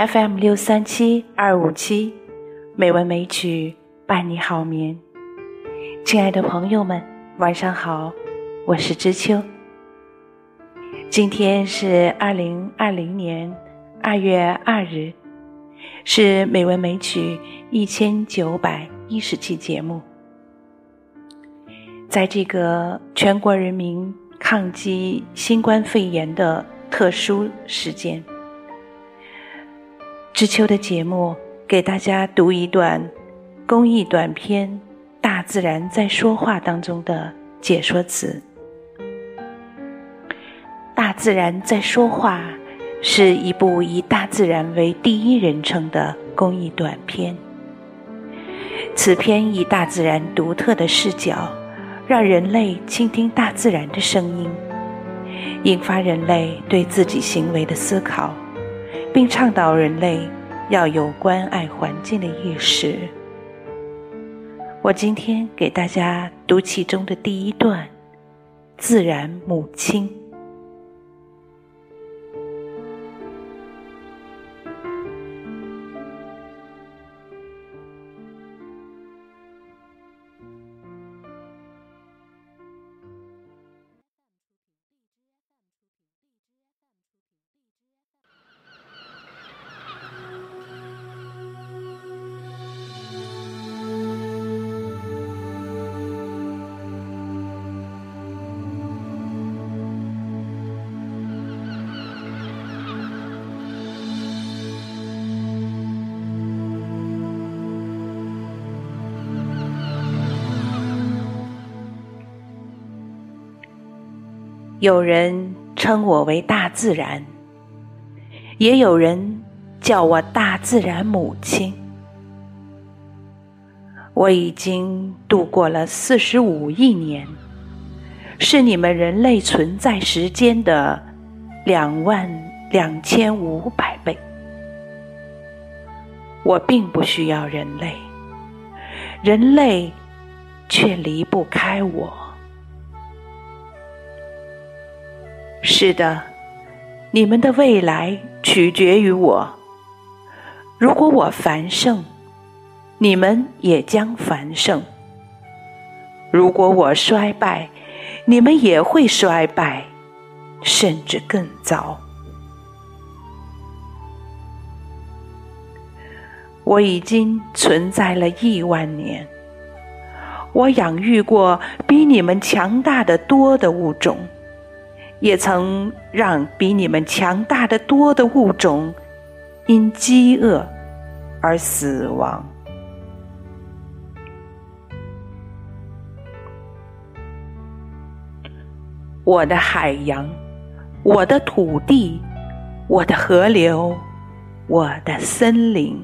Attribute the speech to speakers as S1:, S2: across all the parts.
S1: FM 六三七二五七，美文美曲伴你好眠。亲爱的朋友们，晚上好，我是知秋。今天是二零二零年二月二日，是美文美曲一千九百一十期节目。在这个全国人民抗击新冠肺炎的特殊时间。知秋的节目给大家读一段公益短片《大自然在说话》当中的解说词。《大自然在说话》是一部以大自然为第一人称的公益短片。此片以大自然独特的视角，让人类倾听大自然的声音，引发人类对自己行为的思考。并倡导人类要有关爱环境的意识。我今天给大家读其中的第一段：自然母亲。有人称我为大自然，也有人叫我大自然母亲。我已经度过了四十五亿年，是你们人类存在时间的两万两千五百倍。我并不需要人类，人类却离不开我。是的，你们的未来取决于我。如果我繁盛，你们也将繁盛；如果我衰败，你们也会衰败，甚至更糟。我已经存在了亿万年，我养育过比你们强大的多的物种。也曾让比你们强大的多的物种因饥饿而死亡。我的海洋，我的土地，我的河流，我的森林，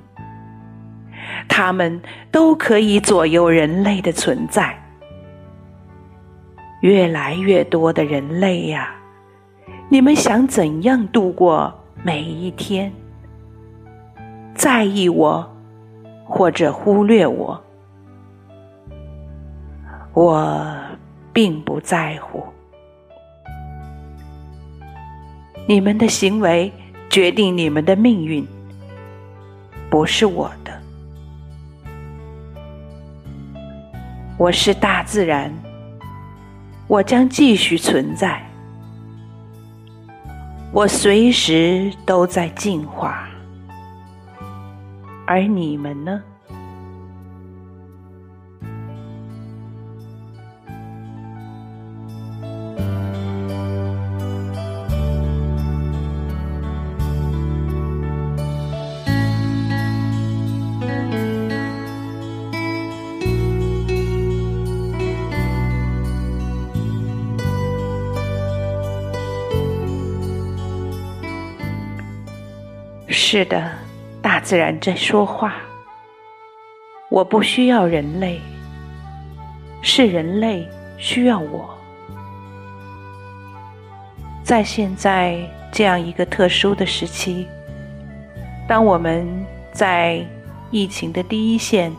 S1: 它们都可以左右人类的存在。越来越多的人类呀！你们想怎样度过每一天？在意我，或者忽略我？我并不在乎。你们的行为决定你们的命运，不是我的。我是大自然，我将继续存在。我随时都在进化，而你们呢？是的，大自然在说话。我不需要人类，是人类需要我。在现在这样一个特殊的时期，当我们在疫情的第一线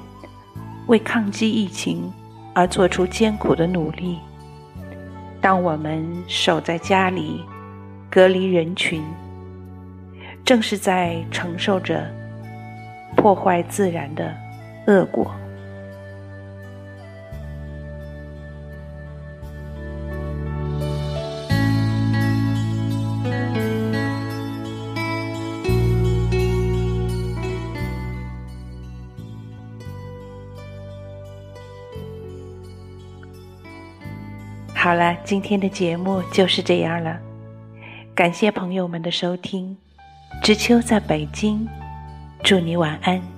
S1: 为抗击疫情而做出艰苦的努力，当我们守在家里隔离人群。正是在承受着破坏自然的恶果。好了，今天的节目就是这样了。感谢朋友们的收听，知秋在北京，祝你晚安。